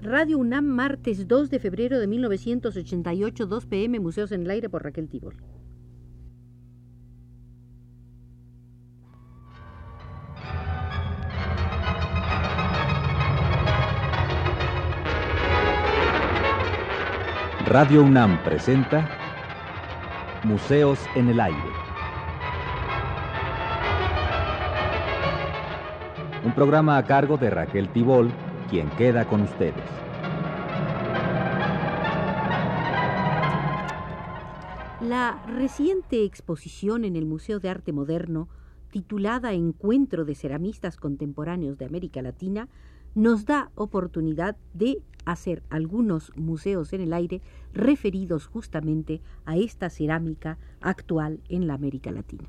Radio UNAM, martes 2 de febrero de 1988, 2 pm, Museos en el Aire por Raquel Tibol. Radio UNAM presenta Museos en el Aire. Un programa a cargo de Raquel Tibol, quien queda con ustedes. La reciente exposición en el Museo de Arte Moderno, titulada Encuentro de Ceramistas Contemporáneos de América Latina, nos da oportunidad de hacer algunos museos en el aire referidos justamente a esta cerámica actual en la América Latina.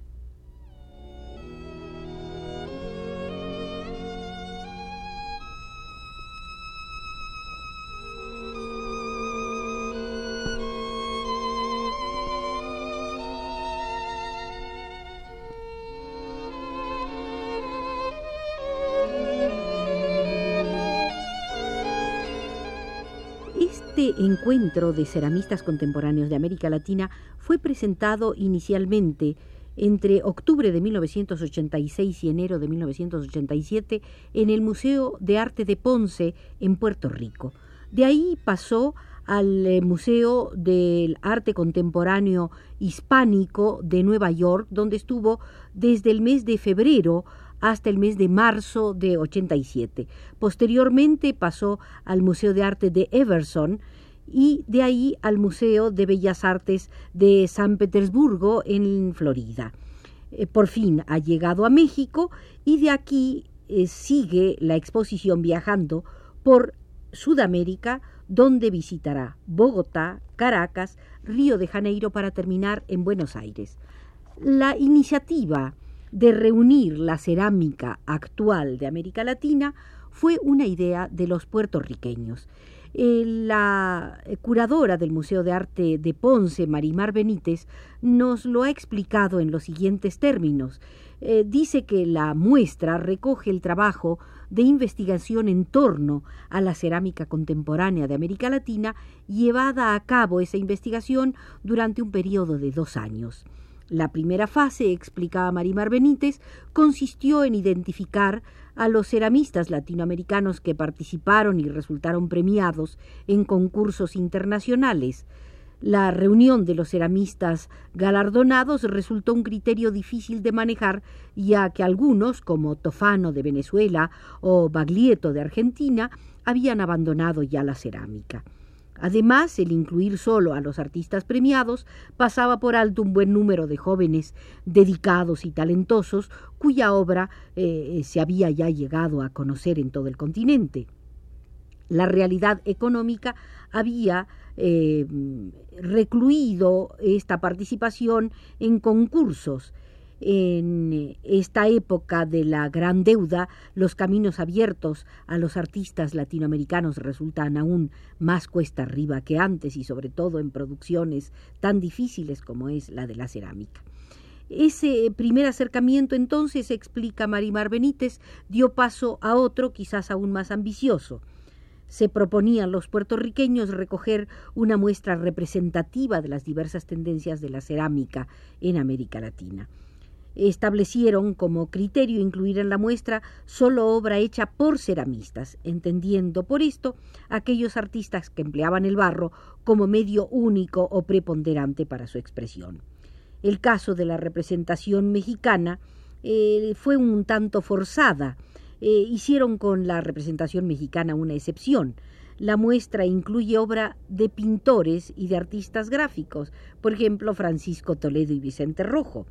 Este encuentro de ceramistas contemporáneos de América Latina fue presentado inicialmente entre octubre de 1986 y enero de 1987 en el Museo de Arte de Ponce en Puerto Rico. De ahí pasó al eh, Museo del Arte Contemporáneo Hispánico de Nueva York, donde estuvo desde el mes de febrero hasta el mes de marzo de 87. Posteriormente pasó al Museo de Arte de Everson y de ahí al Museo de Bellas Artes de San Petersburgo en Florida. Eh, por fin ha llegado a México y de aquí eh, sigue la exposición viajando por Sudamérica, donde visitará Bogotá, Caracas, Río de Janeiro para terminar en Buenos Aires. La iniciativa de reunir la cerámica actual de América Latina fue una idea de los puertorriqueños. Eh, la curadora del Museo de Arte de Ponce, Marimar Benítez, nos lo ha explicado en los siguientes términos. Eh, dice que la muestra recoge el trabajo de investigación en torno a la cerámica contemporánea de América Latina, llevada a cabo esa investigación durante un periodo de dos años. La primera fase, explicaba Marimar Benítez, consistió en identificar a los ceramistas latinoamericanos que participaron y resultaron premiados en concursos internacionales. La reunión de los ceramistas galardonados resultó un criterio difícil de manejar, ya que algunos, como Tofano de Venezuela o Baglietto de Argentina, habían abandonado ya la cerámica. Además, el incluir solo a los artistas premiados pasaba por alto un buen número de jóvenes dedicados y talentosos cuya obra eh, se había ya llegado a conocer en todo el continente. La realidad económica había eh, recluido esta participación en concursos en esta época de la gran deuda, los caminos abiertos a los artistas latinoamericanos resultan aún más cuesta arriba que antes y sobre todo en producciones tan difíciles como es la de la cerámica. Ese primer acercamiento entonces, explica Marimar Benítez, dio paso a otro quizás aún más ambicioso. Se proponían los puertorriqueños recoger una muestra representativa de las diversas tendencias de la cerámica en América Latina establecieron como criterio incluir en la muestra solo obra hecha por ceramistas, entendiendo por esto aquellos artistas que empleaban el barro como medio único o preponderante para su expresión. El caso de la representación mexicana eh, fue un tanto forzada. Eh, hicieron con la representación mexicana una excepción. La muestra incluye obra de pintores y de artistas gráficos, por ejemplo Francisco Toledo y Vicente Rojo.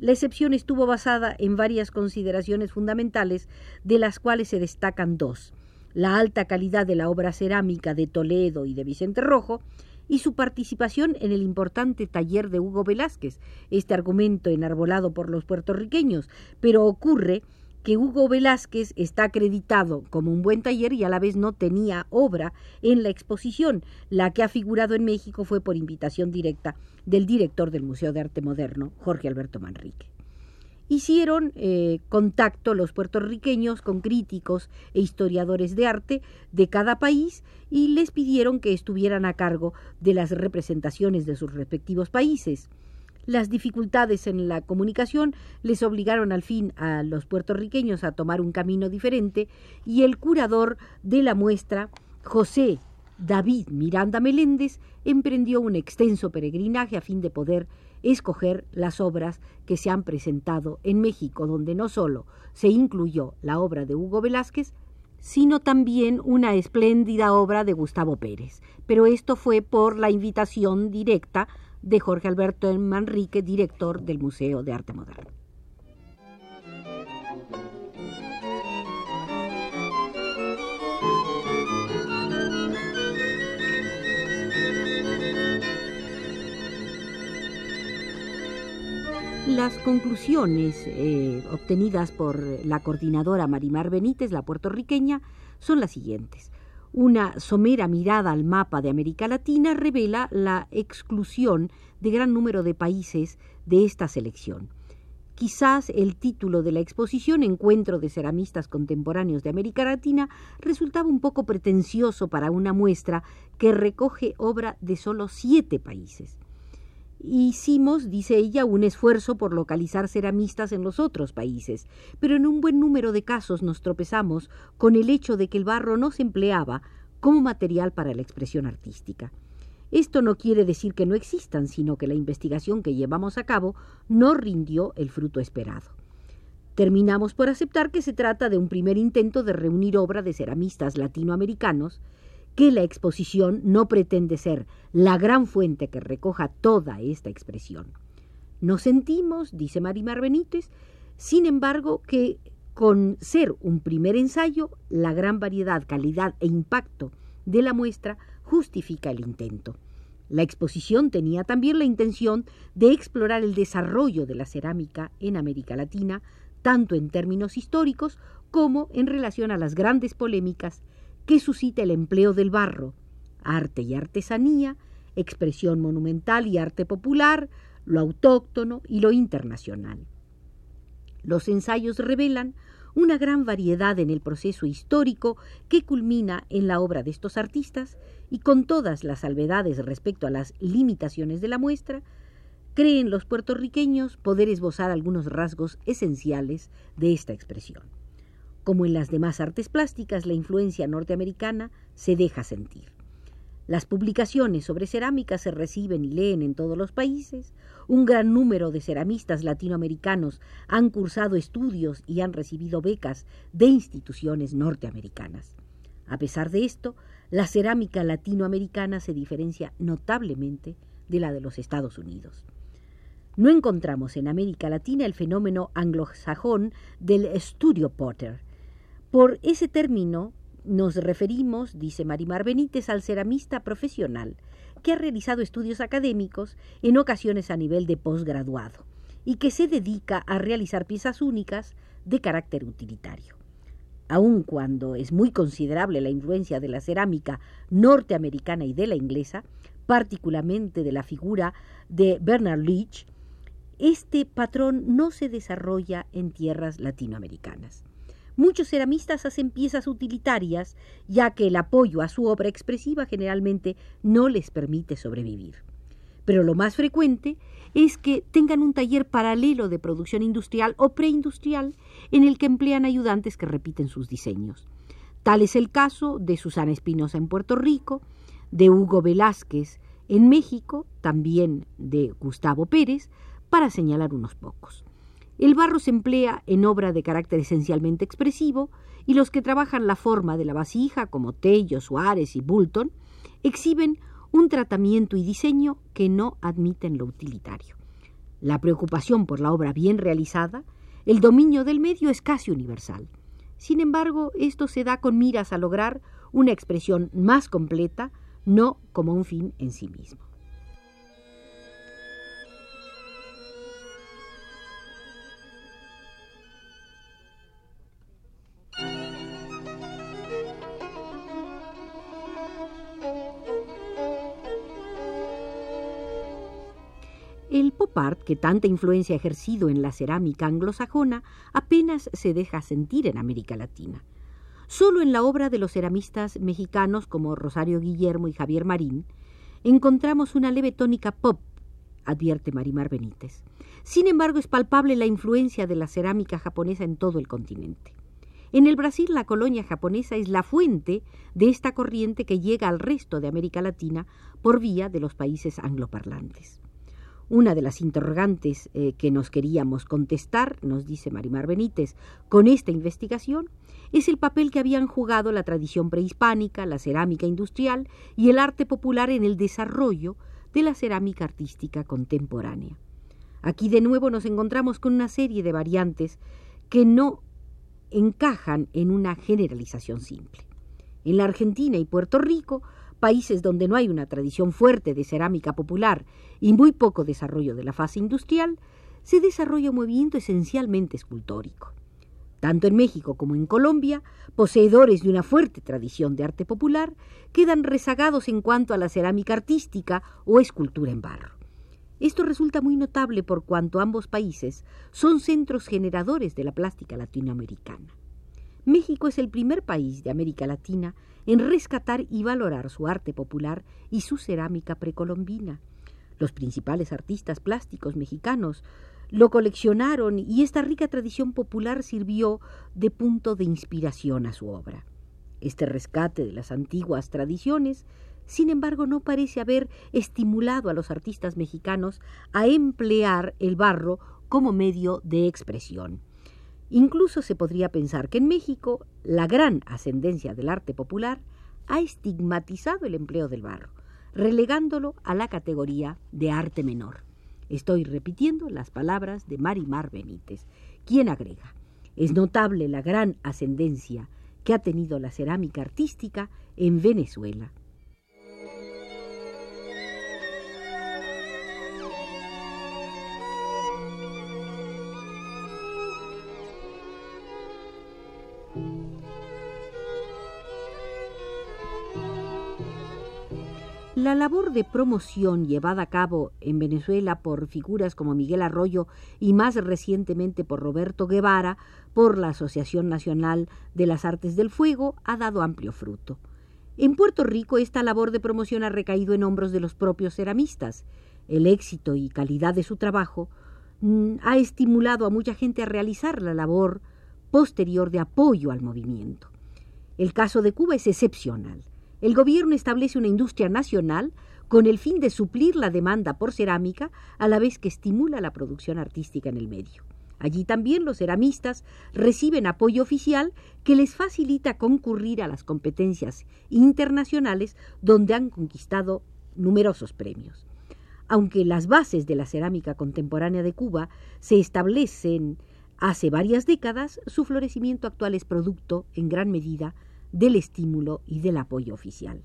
La excepción estuvo basada en varias consideraciones fundamentales, de las cuales se destacan dos la alta calidad de la obra cerámica de Toledo y de Vicente Rojo, y su participación en el importante taller de Hugo Velázquez, este argumento enarbolado por los puertorriqueños, pero ocurre que Hugo Velázquez está acreditado como un buen taller y a la vez no tenía obra en la exposición. La que ha figurado en México fue por invitación directa del director del Museo de Arte Moderno, Jorge Alberto Manrique. hicieron eh, contacto los puertorriqueños con críticos e historiadores de arte de cada país y les pidieron que estuvieran a cargo de las representaciones de sus respectivos países. Las dificultades en la comunicación les obligaron al fin a los puertorriqueños a tomar un camino diferente y el curador de la muestra, José David Miranda Meléndez, emprendió un extenso peregrinaje a fin de poder escoger las obras que se han presentado en México, donde no solo se incluyó la obra de Hugo Velázquez, sino también una espléndida obra de Gustavo Pérez. Pero esto fue por la invitación directa de Jorge Alberto Manrique, director del Museo de Arte Moderno. Las conclusiones eh, obtenidas por la coordinadora Marimar Benítez, la puertorriqueña, son las siguientes. Una somera mirada al mapa de América Latina revela la exclusión de gran número de países de esta selección. Quizás el título de la exposición, Encuentro de Ceramistas Contemporáneos de América Latina, resultaba un poco pretencioso para una muestra que recoge obra de solo siete países. Hicimos, dice ella, un esfuerzo por localizar ceramistas en los otros países, pero en un buen número de casos nos tropezamos con el hecho de que el barro no se empleaba como material para la expresión artística. Esto no quiere decir que no existan, sino que la investigación que llevamos a cabo no rindió el fruto esperado. Terminamos por aceptar que se trata de un primer intento de reunir obra de ceramistas latinoamericanos que la exposición no pretende ser la gran fuente que recoja toda esta expresión. Nos sentimos, dice Marimar Benítez, sin embargo, que con ser un primer ensayo, la gran variedad, calidad e impacto de la muestra justifica el intento. La exposición tenía también la intención de explorar el desarrollo de la cerámica en América Latina, tanto en términos históricos como en relación a las grandes polémicas que suscita el empleo del barro, arte y artesanía, expresión monumental y arte popular, lo autóctono y lo internacional. Los ensayos revelan una gran variedad en el proceso histórico que culmina en la obra de estos artistas y con todas las salvedades respecto a las limitaciones de la muestra, creen los puertorriqueños poder esbozar algunos rasgos esenciales de esta expresión. Como en las demás artes plásticas, la influencia norteamericana se deja sentir. Las publicaciones sobre cerámica se reciben y leen en todos los países. Un gran número de ceramistas latinoamericanos han cursado estudios y han recibido becas de instituciones norteamericanas. A pesar de esto, la cerámica latinoamericana se diferencia notablemente de la de los Estados Unidos. No encontramos en América Latina el fenómeno anglosajón del studio potter, por ese término nos referimos, dice Marimar Benítez, al ceramista profesional que ha realizado estudios académicos, en ocasiones a nivel de posgraduado, y que se dedica a realizar piezas únicas de carácter utilitario. Aun cuando es muy considerable la influencia de la cerámica norteamericana y de la inglesa, particularmente de la figura de Bernard Leach, este patrón no se desarrolla en tierras latinoamericanas. Muchos ceramistas hacen piezas utilitarias, ya que el apoyo a su obra expresiva generalmente no les permite sobrevivir. Pero lo más frecuente es que tengan un taller paralelo de producción industrial o preindustrial en el que emplean ayudantes que repiten sus diseños. Tal es el caso de Susana Espinosa en Puerto Rico, de Hugo Velázquez en México, también de Gustavo Pérez, para señalar unos pocos. El barro se emplea en obra de carácter esencialmente expresivo y los que trabajan la forma de la vasija, como Tello, Suárez y Bulton, exhiben un tratamiento y diseño que no admiten lo utilitario. La preocupación por la obra bien realizada, el dominio del medio es casi universal. Sin embargo, esto se da con miras a lograr una expresión más completa, no como un fin en sí mismo. Que tanta influencia ha ejercido en la cerámica anglosajona, apenas se deja sentir en América Latina. Solo en la obra de los ceramistas mexicanos como Rosario Guillermo y Javier Marín encontramos una leve tónica pop, advierte Marimar Benítez. Sin embargo, es palpable la influencia de la cerámica japonesa en todo el continente. En el Brasil, la colonia japonesa es la fuente de esta corriente que llega al resto de América Latina por vía de los países angloparlantes. Una de las interrogantes eh, que nos queríamos contestar, nos dice Marimar Benítez, con esta investigación, es el papel que habían jugado la tradición prehispánica, la cerámica industrial y el arte popular en el desarrollo de la cerámica artística contemporánea. Aquí de nuevo nos encontramos con una serie de variantes que no encajan en una generalización simple. En la Argentina y Puerto Rico países donde no hay una tradición fuerte de cerámica popular y muy poco desarrollo de la fase industrial, se desarrolla un movimiento esencialmente escultórico. Tanto en México como en Colombia, poseedores de una fuerte tradición de arte popular, quedan rezagados en cuanto a la cerámica artística o escultura en barro. Esto resulta muy notable por cuanto ambos países son centros generadores de la plástica latinoamericana. México es el primer país de América Latina en rescatar y valorar su arte popular y su cerámica precolombina. Los principales artistas plásticos mexicanos lo coleccionaron y esta rica tradición popular sirvió de punto de inspiración a su obra. Este rescate de las antiguas tradiciones, sin embargo, no parece haber estimulado a los artistas mexicanos a emplear el barro como medio de expresión. Incluso se podría pensar que en México la gran ascendencia del arte popular ha estigmatizado el empleo del barro, relegándolo a la categoría de arte menor. Estoy repitiendo las palabras de Marimar Benítez, quien agrega, es notable la gran ascendencia que ha tenido la cerámica artística en Venezuela, La labor de promoción llevada a cabo en Venezuela por figuras como Miguel Arroyo y más recientemente por Roberto Guevara por la Asociación Nacional de las Artes del Fuego ha dado amplio fruto. En Puerto Rico esta labor de promoción ha recaído en hombros de los propios ceramistas. El éxito y calidad de su trabajo mm, ha estimulado a mucha gente a realizar la labor posterior de apoyo al movimiento. El caso de Cuba es excepcional el gobierno establece una industria nacional con el fin de suplir la demanda por cerámica a la vez que estimula la producción artística en el medio. Allí también los ceramistas reciben apoyo oficial que les facilita concurrir a las competencias internacionales donde han conquistado numerosos premios. Aunque las bases de la cerámica contemporánea de Cuba se establecen hace varias décadas, su florecimiento actual es producto, en gran medida, del estímulo y del apoyo oficial.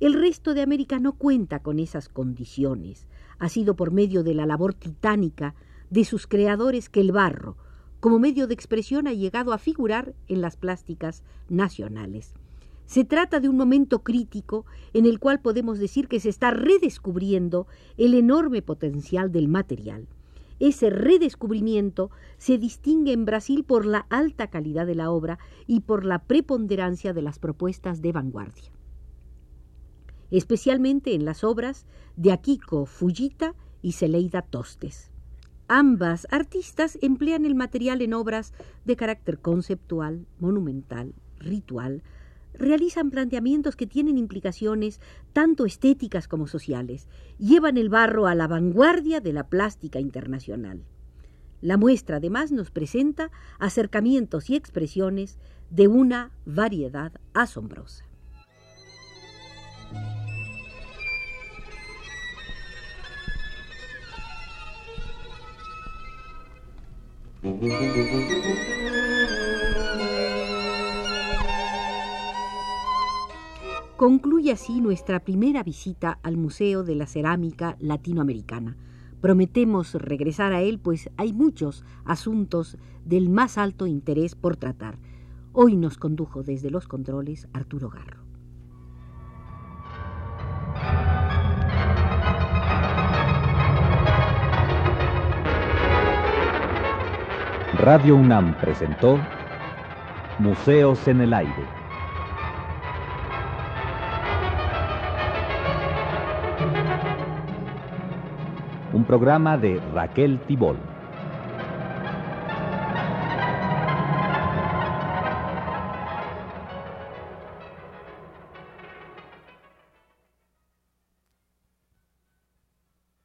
El resto de América no cuenta con esas condiciones. Ha sido por medio de la labor titánica de sus creadores que el barro, como medio de expresión, ha llegado a figurar en las plásticas nacionales. Se trata de un momento crítico en el cual podemos decir que se está redescubriendo el enorme potencial del material. Ese redescubrimiento se distingue en Brasil por la alta calidad de la obra y por la preponderancia de las propuestas de vanguardia. Especialmente en las obras de Akiko Fujita y Celeida Tostes. Ambas artistas emplean el material en obras de carácter conceptual, monumental, ritual, realizan planteamientos que tienen implicaciones tanto estéticas como sociales, llevan el barro a la vanguardia de la plástica internacional. La muestra además nos presenta acercamientos y expresiones de una variedad asombrosa. Concluye así nuestra primera visita al Museo de la Cerámica Latinoamericana. Prometemos regresar a él, pues hay muchos asuntos del más alto interés por tratar. Hoy nos condujo desde los controles Arturo Garro. Radio UNAM presentó Museos en el Aire Programa de Raquel Tibol.